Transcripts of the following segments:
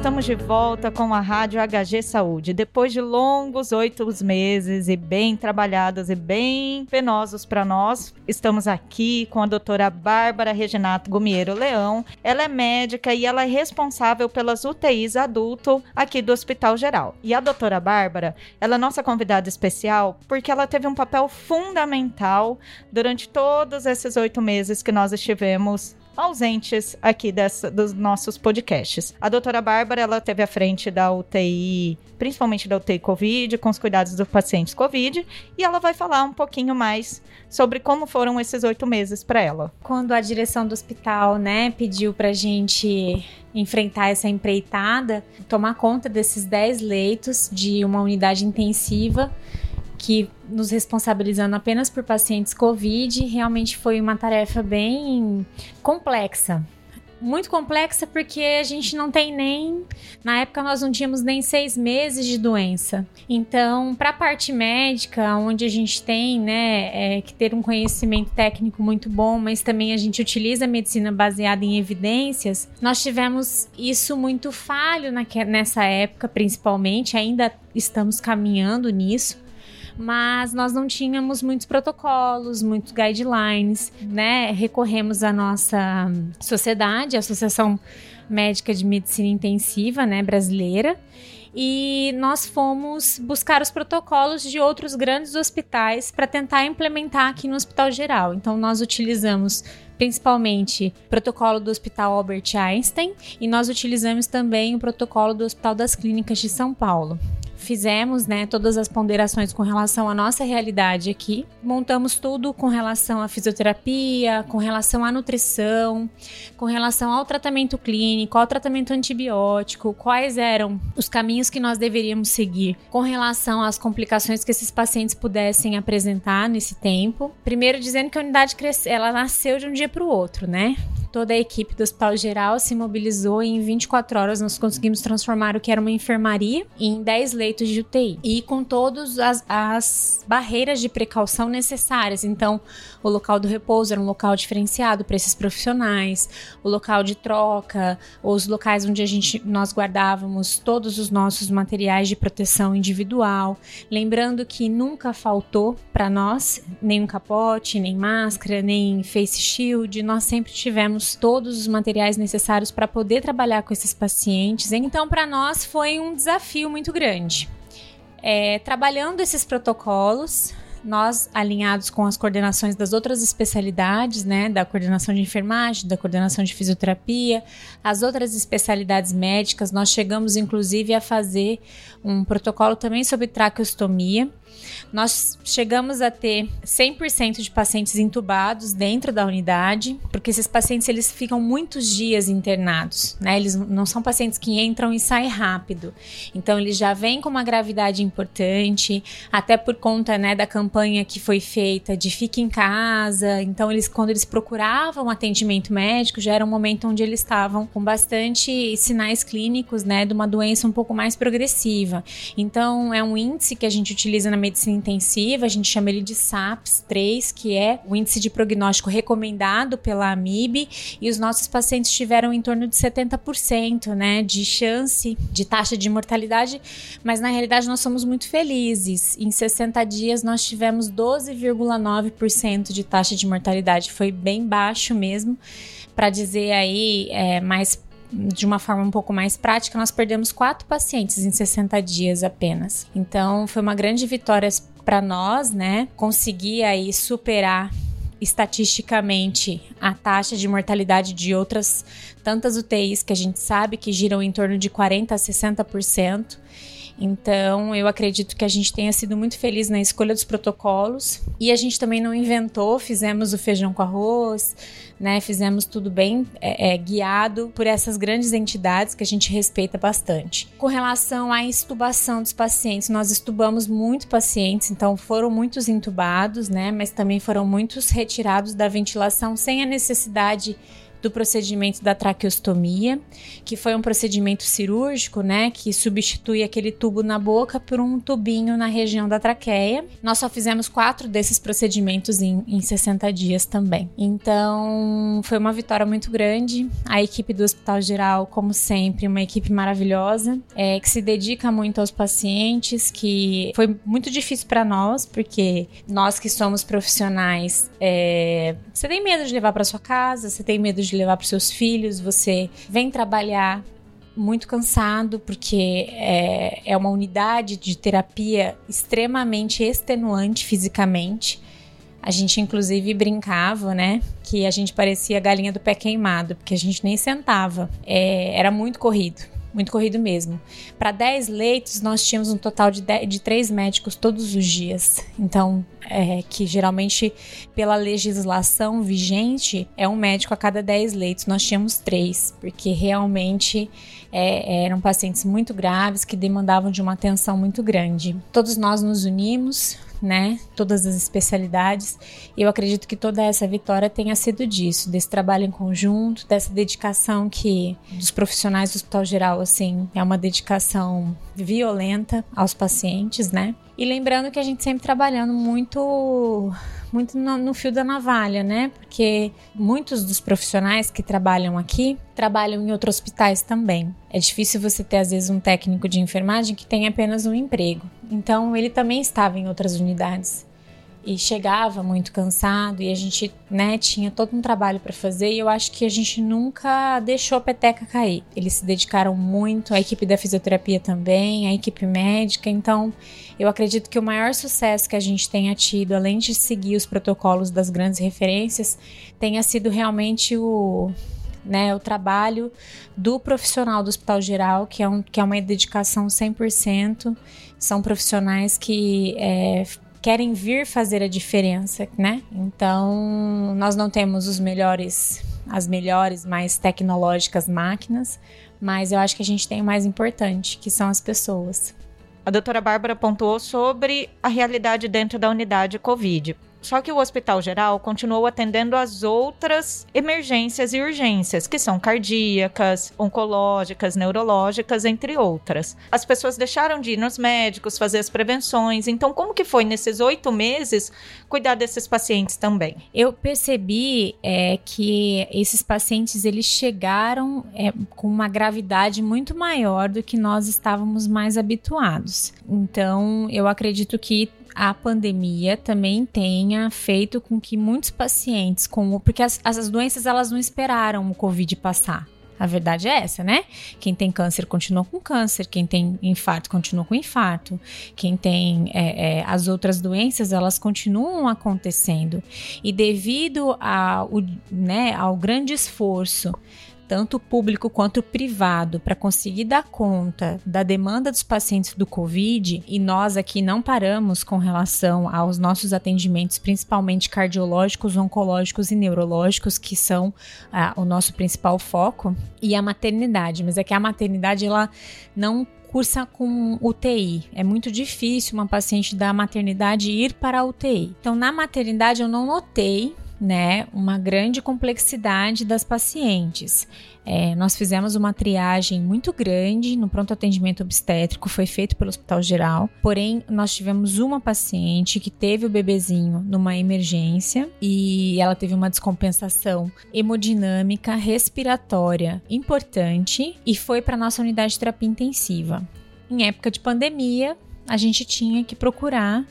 estamos de volta com a Rádio HG Saúde. Depois de longos oito meses e bem trabalhados e bem penosos para nós, estamos aqui com a doutora Bárbara Reginato Gumiero Leão. Ela é médica e ela é responsável pelas UTIs adulto aqui do Hospital Geral. E a doutora Bárbara, ela é nossa convidada especial porque ela teve um papel fundamental durante todos esses oito meses que nós estivemos ausentes aqui dessa, dos nossos podcasts. A doutora Bárbara, ela teve à frente da UTI, principalmente da UTI Covid, com os cuidados dos pacientes Covid, e ela vai falar um pouquinho mais sobre como foram esses oito meses para ela. Quando a direção do hospital, né, pediu pra gente enfrentar essa empreitada, tomar conta desses 10 leitos de uma unidade intensiva, que nos responsabilizando apenas por pacientes Covid, realmente foi uma tarefa bem complexa. Muito complexa porque a gente não tem nem. Na época nós não tínhamos nem seis meses de doença. Então, para a parte médica, onde a gente tem né, é, que ter um conhecimento técnico muito bom, mas também a gente utiliza a medicina baseada em evidências, nós tivemos isso muito falho nessa época, principalmente. Ainda estamos caminhando nisso mas nós não tínhamos muitos protocolos, muitos guidelines, né? Recorremos à nossa sociedade, a Associação Médica de Medicina Intensiva, né, brasileira, e nós fomos buscar os protocolos de outros grandes hospitais para tentar implementar aqui no Hospital Geral. Então nós utilizamos principalmente o protocolo do Hospital Albert Einstein e nós utilizamos também o protocolo do Hospital das Clínicas de São Paulo fizemos, né, todas as ponderações com relação à nossa realidade aqui. Montamos tudo com relação à fisioterapia, com relação à nutrição, com relação ao tratamento clínico, ao tratamento antibiótico, quais eram os caminhos que nós deveríamos seguir com relação às complicações que esses pacientes pudessem apresentar nesse tempo. Primeiro dizendo que a unidade cresceu, ela nasceu de um dia para o outro, né? Toda a equipe do Hospital Geral se mobilizou e em 24 horas nós conseguimos transformar o que era uma enfermaria em 10 leitos de UTI. E com todas as, as barreiras de precaução necessárias. Então, o local do repouso era um local diferenciado para esses profissionais, o local de troca, os locais onde a gente nós guardávamos todos os nossos materiais de proteção individual. Lembrando que nunca faltou para nós nenhum capote, nem máscara, nem face shield. Nós sempre tivemos temos todos os materiais necessários para poder trabalhar com esses pacientes. Então, para nós foi um desafio muito grande. É, trabalhando esses protocolos, nós alinhados com as coordenações das outras especialidades, né, da coordenação de enfermagem, da coordenação de fisioterapia, as outras especialidades médicas, nós chegamos inclusive a fazer um protocolo também sobre traqueostomia, nós chegamos a ter 100% de pacientes entubados dentro da unidade, porque esses pacientes eles ficam muitos dias internados, né? Eles não são pacientes que entram e saem rápido. Então eles já vêm com uma gravidade importante, até por conta, né, da campanha que foi feita de fique em casa. Então eles quando eles procuravam atendimento médico, já era um momento onde eles estavam com bastante sinais clínicos, né, de uma doença um pouco mais progressiva. Então é um índice que a gente utiliza na medicina intensiva, a gente chama ele de SAPS 3, que é o índice de prognóstico recomendado pela AMIB, e os nossos pacientes tiveram em torno de 70%, né, de chance de taxa de mortalidade, mas na realidade nós somos muito felizes. Em 60 dias nós tivemos 12,9% de taxa de mortalidade, foi bem baixo mesmo, para dizer aí é, mais de uma forma um pouco mais prática, nós perdemos quatro pacientes em 60 dias apenas. Então, foi uma grande vitória para nós, né? Conseguir aí superar estatisticamente a taxa de mortalidade de outras tantas UTIs que a gente sabe que giram em torno de 40 a 60%. Então, eu acredito que a gente tenha sido muito feliz na escolha dos protocolos e a gente também não inventou, fizemos o feijão com arroz, né? Fizemos tudo bem é, é, guiado por essas grandes entidades que a gente respeita bastante. Com relação à intubação dos pacientes, nós estubamos muito pacientes, então foram muitos intubados, né? Mas também foram muitos retirados da ventilação sem a necessidade do procedimento da traqueostomia, que foi um procedimento cirúrgico, né, que substitui aquele tubo na boca por um tubinho na região da traqueia. Nós só fizemos quatro desses procedimentos em, em 60 dias também. Então, foi uma vitória muito grande. A equipe do Hospital Geral, como sempre, uma equipe maravilhosa, é, que se dedica muito aos pacientes, que foi muito difícil para nós, porque nós que somos profissionais, é, você tem medo de levar para sua casa, você tem medo de levar para seus filhos, você vem trabalhar muito cansado, porque é, é uma unidade de terapia extremamente extenuante fisicamente. A gente, inclusive, brincava, né? Que a gente parecia a galinha do pé queimado, porque a gente nem sentava. É, era muito corrido muito corrido mesmo. Para 10 leitos, nós tínhamos um total de, 10, de 3 médicos todos os dias. Então, é, que geralmente, pela legislação vigente, é um médico a cada 10 leitos. Nós tínhamos 3, porque realmente é, eram pacientes muito graves que demandavam de uma atenção muito grande. Todos nós nos unimos, né? Todas as especialidades. Eu acredito que toda essa vitória tenha sido disso, desse trabalho em conjunto, dessa dedicação que dos profissionais do Hospital Geral, assim, é uma dedicação violenta aos pacientes, né? E lembrando que a gente sempre trabalhando muito muito no, no, fio da navalha, né? Porque muitos dos profissionais que trabalham aqui trabalham em outros hospitais também. É difícil você ter, às vezes, um técnico de enfermagem que tem apenas um emprego. Então, ele também estava em outras unidades e chegava muito cansado e a gente, né, tinha todo um trabalho para fazer e eu acho que a gente nunca deixou a peteca cair. Eles se dedicaram muito, a equipe da fisioterapia também, a equipe médica, então eu acredito que o maior sucesso que a gente tenha tido, além de seguir os protocolos das grandes referências, tenha sido realmente o né, o trabalho do profissional do Hospital Geral, que é, um, que é uma dedicação 100%. São profissionais que é, querem vir fazer a diferença, né? Então, nós não temos os melhores, as melhores, mais tecnológicas máquinas, mas eu acho que a gente tem o mais importante, que são as pessoas. A doutora Bárbara pontuou sobre a realidade dentro da unidade Covid. Só que o Hospital Geral continuou atendendo as outras emergências e urgências, que são cardíacas, oncológicas, neurológicas, entre outras. As pessoas deixaram de ir nos médicos, fazer as prevenções. Então, como que foi nesses oito meses cuidar desses pacientes também? Eu percebi é, que esses pacientes eles chegaram é, com uma gravidade muito maior do que nós estávamos mais habituados. Então, eu acredito que a pandemia também tenha feito com que muitos pacientes com porque as, as doenças elas não esperaram o Covid passar. A verdade é essa, né? Quem tem câncer continua com câncer, quem tem infarto continua com infarto, quem tem é, é, as outras doenças, elas continuam acontecendo. E devido ao, né, ao grande esforço tanto público quanto privado, para conseguir dar conta da demanda dos pacientes do Covid, e nós aqui não paramos com relação aos nossos atendimentos, principalmente cardiológicos, oncológicos e neurológicos, que são ah, o nosso principal foco, e a maternidade. Mas é que a maternidade ela não cursa com UTI. É muito difícil uma paciente da maternidade ir para a UTI. Então, na maternidade, eu não notei né, uma grande complexidade das pacientes. É, nós fizemos uma triagem muito grande no pronto atendimento obstétrico, foi feito pelo Hospital Geral. Porém, nós tivemos uma paciente que teve o bebezinho numa emergência e ela teve uma descompensação hemodinâmica respiratória importante e foi para nossa unidade de terapia intensiva. Em época de pandemia, a gente tinha que procurar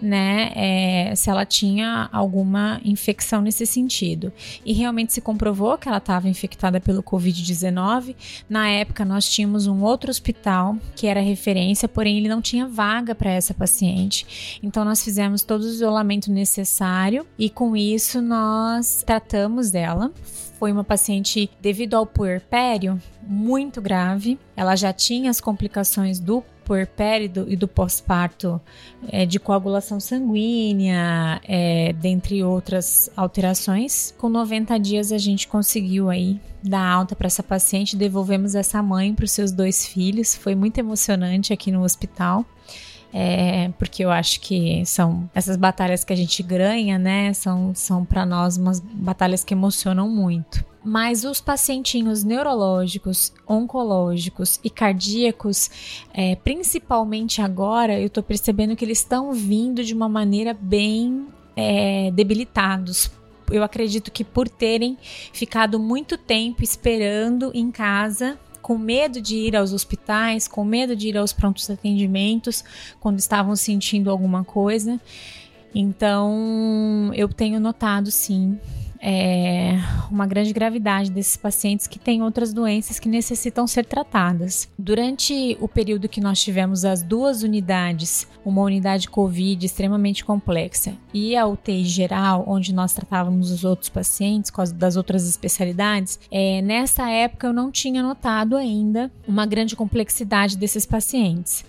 né, é, se ela tinha alguma infecção nesse sentido. E realmente se comprovou que ela estava infectada pelo Covid-19. Na época, nós tínhamos um outro hospital que era referência, porém ele não tinha vaga para essa paciente. Então, nós fizemos todo o isolamento necessário e com isso nós tratamos dela foi uma paciente devido ao puerpério muito grave. Ela já tinha as complicações do puerpério e do pós-parto é, de coagulação sanguínea, é, dentre outras alterações. Com 90 dias a gente conseguiu aí dar alta para essa paciente, devolvemos essa mãe para os seus dois filhos. Foi muito emocionante aqui no hospital. É, porque eu acho que são essas batalhas que a gente ganha, né? São, são para nós umas batalhas que emocionam muito. Mas os pacientinhos neurológicos, oncológicos e cardíacos, é, principalmente agora, eu tô percebendo que eles estão vindo de uma maneira bem é, debilitados eu acredito que por terem ficado muito tempo esperando em casa com medo de ir aos hospitais, com medo de ir aos prontos atendimentos quando estavam sentindo alguma coisa. Então, eu tenho notado sim é, uma grande gravidade desses pacientes que têm outras doenças que necessitam ser tratadas. Durante o período que nós tivemos as duas unidades, uma unidade COVID extremamente complexa e a UTI geral, onde nós tratávamos os outros pacientes das outras especialidades, é, nessa época eu não tinha notado ainda uma grande complexidade desses pacientes.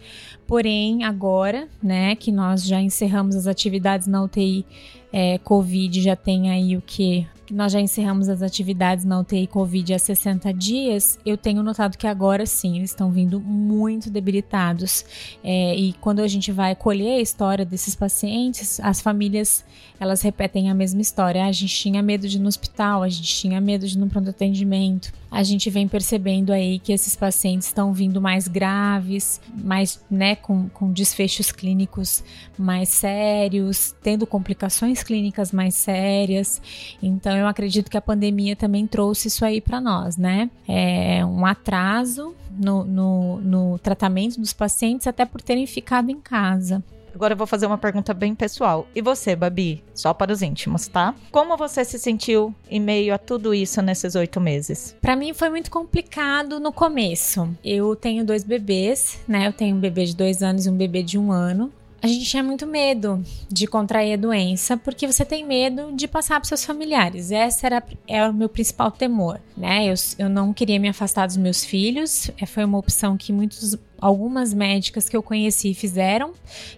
Porém, agora, né, que nós já encerramos as atividades na UTI é, Covid, já tem aí o que que nós já encerramos as atividades na UTI Covid há 60 dias, eu tenho notado que agora sim eles estão vindo muito debilitados. É, e quando a gente vai colher a história desses pacientes, as famílias elas repetem a mesma história. Ah, a gente tinha medo de ir no hospital, a gente tinha medo de ir no pronto atendimento. A gente vem percebendo aí que esses pacientes estão vindo mais graves, mais, né, com, com desfechos clínicos mais sérios, tendo complicações clínicas mais sérias. Então, então eu acredito que a pandemia também trouxe isso aí para nós, né? É um atraso no, no, no tratamento dos pacientes, até por terem ficado em casa. Agora eu vou fazer uma pergunta bem pessoal. E você, Babi? Só para os íntimos, tá? Como você se sentiu em meio a tudo isso nesses oito meses? Para mim foi muito complicado no começo. Eu tenho dois bebês, né? Eu tenho um bebê de dois anos e um bebê de um ano a gente tinha muito medo de contrair a doença, porque você tem medo de passar para seus familiares. Esse era é o meu principal temor, né? Eu, eu não queria me afastar dos meus filhos. É, foi uma opção que muitos, algumas médicas que eu conheci fizeram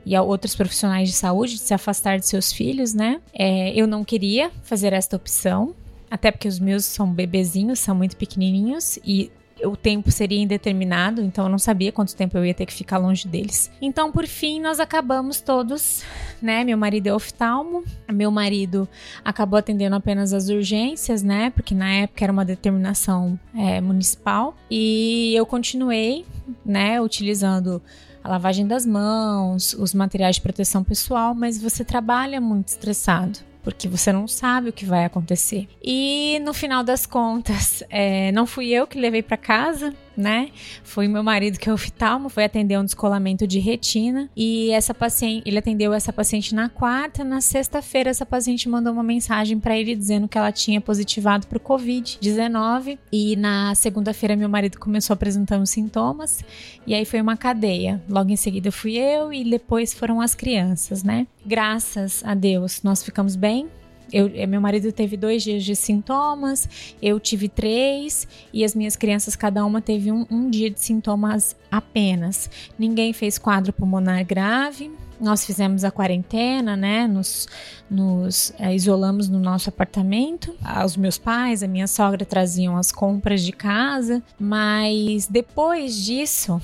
e outros profissionais de saúde de se afastar de seus filhos, né? É, eu não queria fazer esta opção. Até porque os meus são bebezinhos, são muito pequenininhos e o tempo seria indeterminado, então eu não sabia quanto tempo eu ia ter que ficar longe deles. Então, por fim, nós acabamos todos, né? Meu marido é oftalmo, meu marido acabou atendendo apenas as urgências, né? Porque na época era uma determinação é, municipal, e eu continuei, né, utilizando a lavagem das mãos, os materiais de proteção pessoal, mas você trabalha muito estressado porque você não sabe o que vai acontecer. E no final das contas, é, não fui eu que levei para casa, né? Foi meu marido que é oftalmo, foi atender um descolamento de retina e essa paciente, ele atendeu essa paciente na quarta, na sexta-feira essa paciente mandou uma mensagem para ele dizendo que ela tinha positivado para o COVID-19 e na segunda-feira meu marido começou apresentando sintomas e aí foi uma cadeia. Logo em seguida fui eu e depois foram as crianças, né? Graças a Deus nós ficamos bem, eu, eh, meu marido teve dois dias de sintomas, eu tive três e as minhas crianças, cada uma teve um, um dia de sintomas apenas. Ninguém fez quadro pulmonar grave. Nós fizemos a quarentena, né? Nos, nos é, isolamos no nosso apartamento. Os meus pais, a minha sogra traziam as compras de casa, mas depois disso,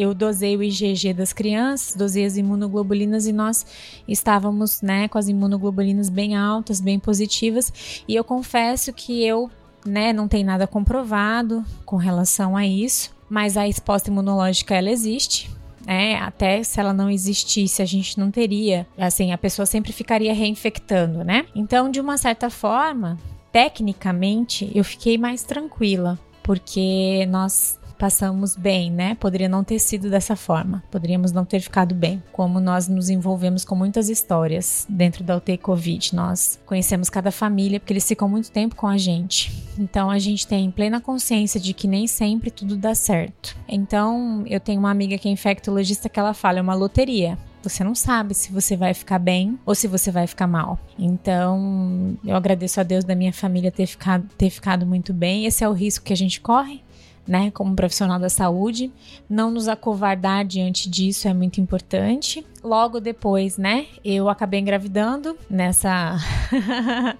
eu dosei o IgG das crianças, dosei as imunoglobulinas e nós estávamos, né, com as imunoglobulinas bem altas, bem positivas, e eu confesso que eu, né, não tem nada comprovado com relação a isso, mas a resposta imunológica ela existe, é, até se ela não existisse, a gente não teria, assim, a pessoa sempre ficaria reinfectando, né? Então, de uma certa forma, tecnicamente, eu fiquei mais tranquila, porque nós passamos bem, né? Poderia não ter sido dessa forma. Poderíamos não ter ficado bem. Como nós nos envolvemos com muitas histórias dentro da UTI Covid. Nós conhecemos cada família porque eles ficam muito tempo com a gente. Então a gente tem plena consciência de que nem sempre tudo dá certo. Então eu tenho uma amiga que é infectologista que ela fala: é uma loteria. Você não sabe se você vai ficar bem ou se você vai ficar mal. Então, eu agradeço a Deus da minha família ter ficado, ter ficado muito bem. Esse é o risco que a gente corre né, como profissional da saúde, não nos acovardar diante disso é muito importante. Logo depois, né, eu acabei engravidando nessa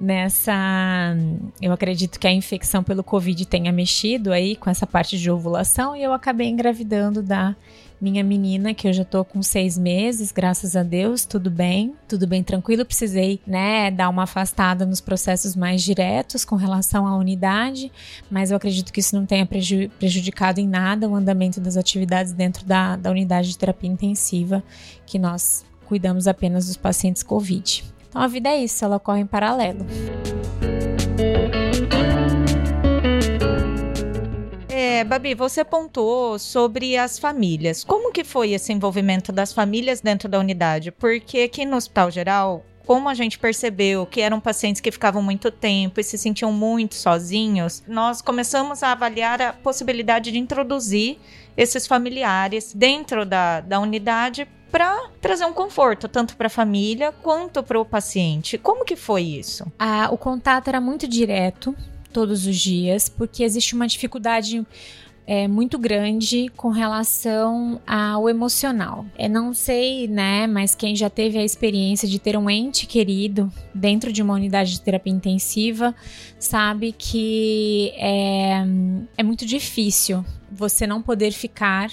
nessa. Eu acredito que a infecção pelo Covid tenha mexido aí com essa parte de ovulação e eu acabei engravidando da minha menina, que eu já tô com seis meses, graças a Deus, tudo bem, tudo bem tranquilo. Precisei, né, dar uma afastada nos processos mais diretos com relação à unidade, mas eu acredito que isso não tenha prejudicado em nada o andamento das atividades dentro da, da unidade de terapia intensiva, que nós cuidamos apenas dos pacientes Covid. Então a vida é isso, ela ocorre em paralelo. É, Babi, você pontuou sobre as famílias. Como que foi esse envolvimento das famílias dentro da unidade? Porque aqui no Hospital Geral, como a gente percebeu que eram pacientes que ficavam muito tempo e se sentiam muito sozinhos, nós começamos a avaliar a possibilidade de introduzir esses familiares dentro da, da unidade para trazer um conforto tanto para a família quanto para o paciente. Como que foi isso? Ah, o contato era muito direto todos os dias, porque existe uma dificuldade é, muito grande com relação ao emocional. Eu não sei, né, mas quem já teve a experiência de ter um ente querido dentro de uma unidade de terapia intensiva sabe que é, é muito difícil você não poder ficar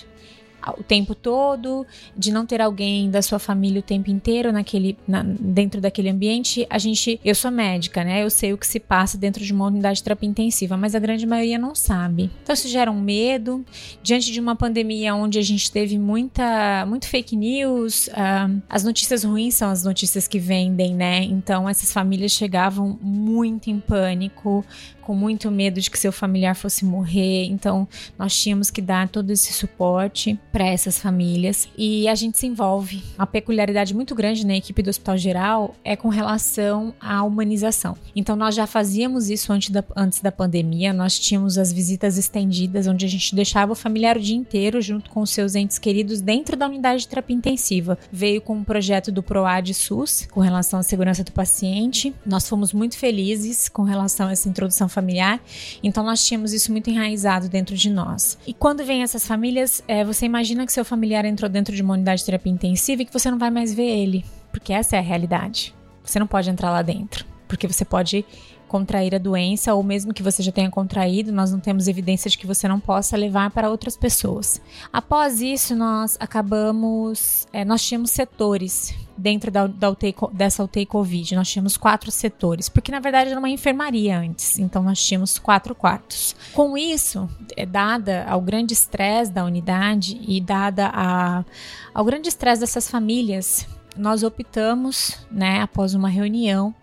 o tempo todo, de não ter alguém da sua família o tempo inteiro naquele, na, dentro daquele ambiente. A gente, eu sou médica, né? Eu sei o que se passa dentro de uma unidade de terapia intensiva, mas a grande maioria não sabe. Então isso gera um medo diante de uma pandemia onde a gente teve muita, muito fake news. Uh, as notícias ruins são as notícias que vendem, né? Então essas famílias chegavam muito em pânico, com muito medo de que seu familiar fosse morrer. Então, nós tínhamos que dar todo esse suporte para essas famílias e a gente se envolve. Uma peculiaridade muito grande na equipe do Hospital Geral é com relação à humanização. Então, nós já fazíamos isso antes da, antes da pandemia, nós tínhamos as visitas estendidas, onde a gente deixava o familiar o dia inteiro junto com os seus entes queridos dentro da unidade de terapia intensiva. Veio com um projeto do PROAD SUS com relação à segurança do paciente. Nós fomos muito felizes com relação a essa introdução familiar. Então nós tínhamos isso muito enraizado dentro de nós. E quando vem essas famílias, é, você imagina que seu familiar entrou dentro de uma unidade de terapia intensiva e que você não vai mais ver ele, porque essa é a realidade. Você não pode entrar lá dentro, porque você pode contrair a doença, ou mesmo que você já tenha contraído, nós não temos evidência de que você não possa levar para outras pessoas. Após isso, nós acabamos. É, nós tínhamos setores dentro da, da UTI, dessa UTI Covid. Nós tínhamos quatro setores, porque na verdade era uma enfermaria antes, então nós tínhamos quatro quartos. Com isso, é, dada ao grande estresse da unidade e dada a, ao grande estresse dessas famílias, nós optamos, né, após uma reunião,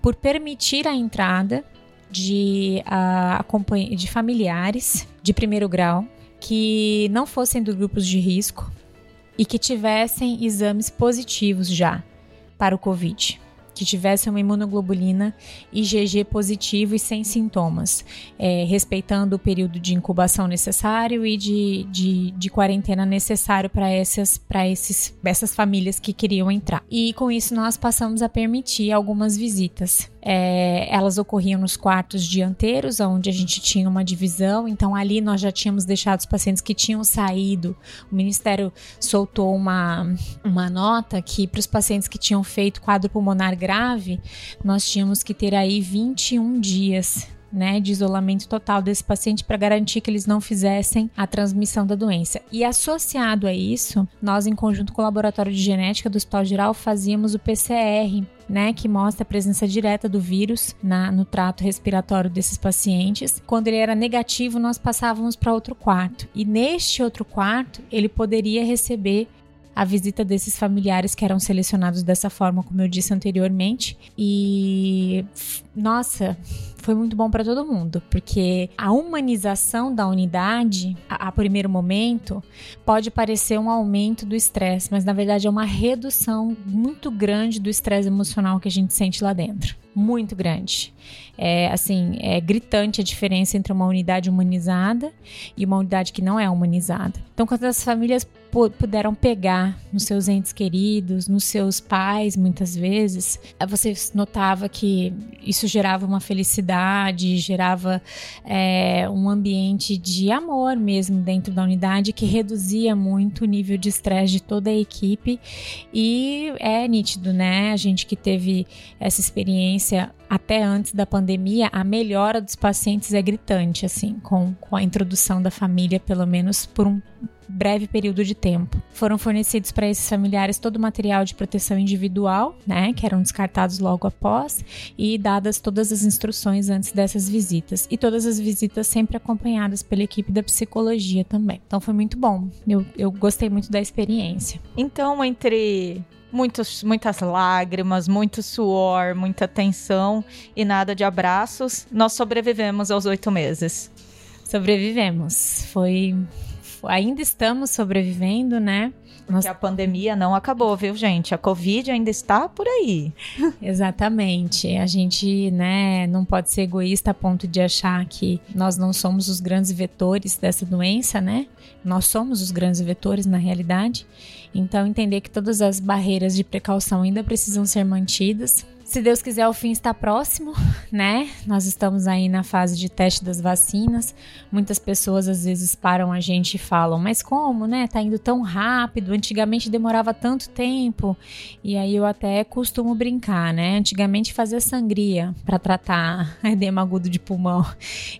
por permitir a entrada de, uh, de familiares de primeiro grau que não fossem dos grupos de risco e que tivessem exames positivos já para o Covid que tivesse uma imunoglobulina IgG positivo e sem sintomas, é, respeitando o período de incubação necessário e de, de, de quarentena necessário para essas, esses, essas famílias que queriam entrar. E com isso nós passamos a permitir algumas visitas. É, elas ocorriam nos quartos dianteiros, onde a gente tinha uma divisão, então ali nós já tínhamos deixado os pacientes que tinham saído. O Ministério soltou uma, uma nota que para os pacientes que tinham feito quadro pulmonar grave, nós tínhamos que ter aí 21 dias né, de isolamento total desse paciente para garantir que eles não fizessem a transmissão da doença. E associado a isso, nós, em conjunto com o Laboratório de Genética do Hospital Geral, fazíamos o PCR. Né, que mostra a presença direta do vírus na, no trato respiratório desses pacientes. Quando ele era negativo, nós passávamos para outro quarto. E neste outro quarto, ele poderia receber a visita desses familiares que eram selecionados dessa forma, como eu disse anteriormente. E nossa, foi muito bom para todo mundo, porque a humanização da unidade, a, a, primeiro momento, pode parecer um aumento do estresse, mas na verdade é uma redução muito grande do estresse emocional que a gente sente lá dentro. Muito grande. É assim, é gritante a diferença entre uma unidade humanizada e uma unidade que não é humanizada. Então, quando as famílias puderam pegar nos seus entes queridos, nos seus pais, muitas vezes, você notava que isso gerava uma felicidade gerava é, um ambiente de amor mesmo dentro da unidade que reduzia muito o nível de estresse de toda a equipe e é nítido, né? A gente que teve essa experiência até antes da pandemia, a melhora dos pacientes é gritante, assim, com, com a introdução da família, pelo menos por um breve período de tempo. Foram fornecidos para esses familiares todo o material de proteção individual, né, que eram descartados logo após, e dadas todas as instruções antes dessas visitas. E todas as visitas sempre acompanhadas pela equipe da psicologia também. Então foi muito bom. Eu, eu gostei muito da experiência. Então, entre muitos, muitas lágrimas, muito suor, muita tensão e nada de abraços, nós sobrevivemos aos oito meses. Sobrevivemos. Foi. Ainda estamos sobrevivendo, né? Porque a pandemia não acabou, viu, gente? A Covid ainda está por aí. Exatamente. A gente, né, não pode ser egoísta a ponto de achar que nós não somos os grandes vetores dessa doença, né? Nós somos os grandes vetores na realidade. Então, entender que todas as barreiras de precaução ainda precisam ser mantidas. Se Deus quiser, o fim está próximo, né? Nós estamos aí na fase de teste das vacinas. Muitas pessoas às vezes param a gente e falam: "Mas como, né? Tá indo tão rápido. Antigamente demorava tanto tempo". E aí eu até costumo brincar, né? Antigamente fazia sangria para tratar edema agudo de pulmão.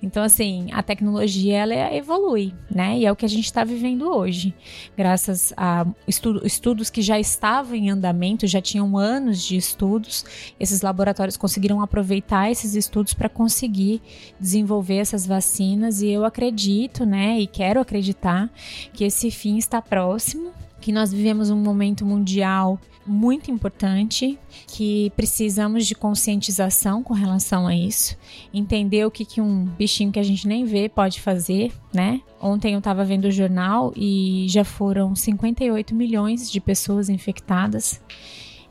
Então assim, a tecnologia ela evolui, né? E é o que a gente está vivendo hoje. Graças a estudo, estudos que já estavam em andamento, já tinham anos de estudos esses laboratórios conseguiram aproveitar esses estudos para conseguir desenvolver essas vacinas e eu acredito, né, e quero acreditar que esse fim está próximo, que nós vivemos um momento mundial muito importante, que precisamos de conscientização com relação a isso, entender o que, que um bichinho que a gente nem vê pode fazer, né? Ontem eu estava vendo o jornal e já foram 58 milhões de pessoas infectadas.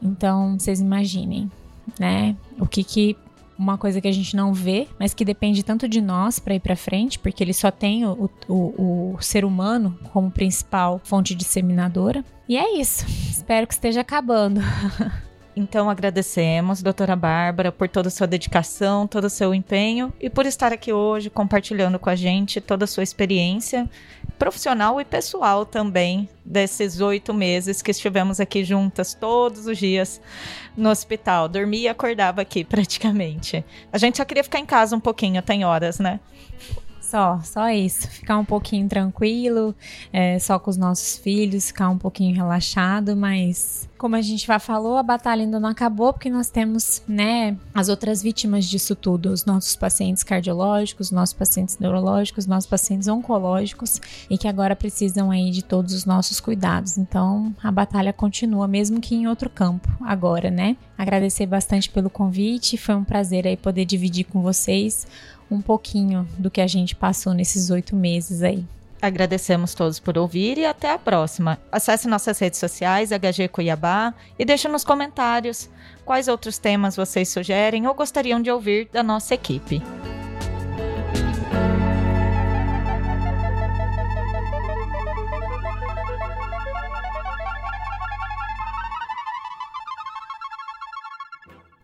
Então, vocês imaginem, né? O que que uma coisa que a gente não vê, mas que depende tanto de nós para ir para frente, porque ele só tem o, o, o, ser humano como principal fonte disseminadora. E é isso. Espero que esteja acabando. Então agradecemos, doutora Bárbara, por toda a sua dedicação, todo o seu empenho e por estar aqui hoje compartilhando com a gente toda a sua experiência profissional e pessoal também desses oito meses que estivemos aqui juntas todos os dias no hospital. Dormia e acordava aqui praticamente. A gente só queria ficar em casa um pouquinho, tem horas, né? Só, só isso. Ficar um pouquinho tranquilo, é, só com os nossos filhos, ficar um pouquinho relaxado, mas como a gente já falou, a batalha ainda não acabou, porque nós temos, né, as outras vítimas disso tudo, os nossos pacientes cardiológicos, os nossos pacientes neurológicos, os nossos pacientes oncológicos, e que agora precisam aí de todos os nossos cuidados. Então, a batalha continua, mesmo que em outro campo, agora, né? Agradecer bastante pelo convite, foi um prazer aí poder dividir com vocês um pouquinho do que a gente passou nesses oito meses aí. Agradecemos todos por ouvir e até a próxima. Acesse nossas redes sociais, HG Cuiabá, e deixe nos comentários quais outros temas vocês sugerem ou gostariam de ouvir da nossa equipe.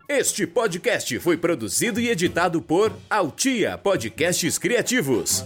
Este podcast foi produzido e editado por Altia Podcasts Criativos.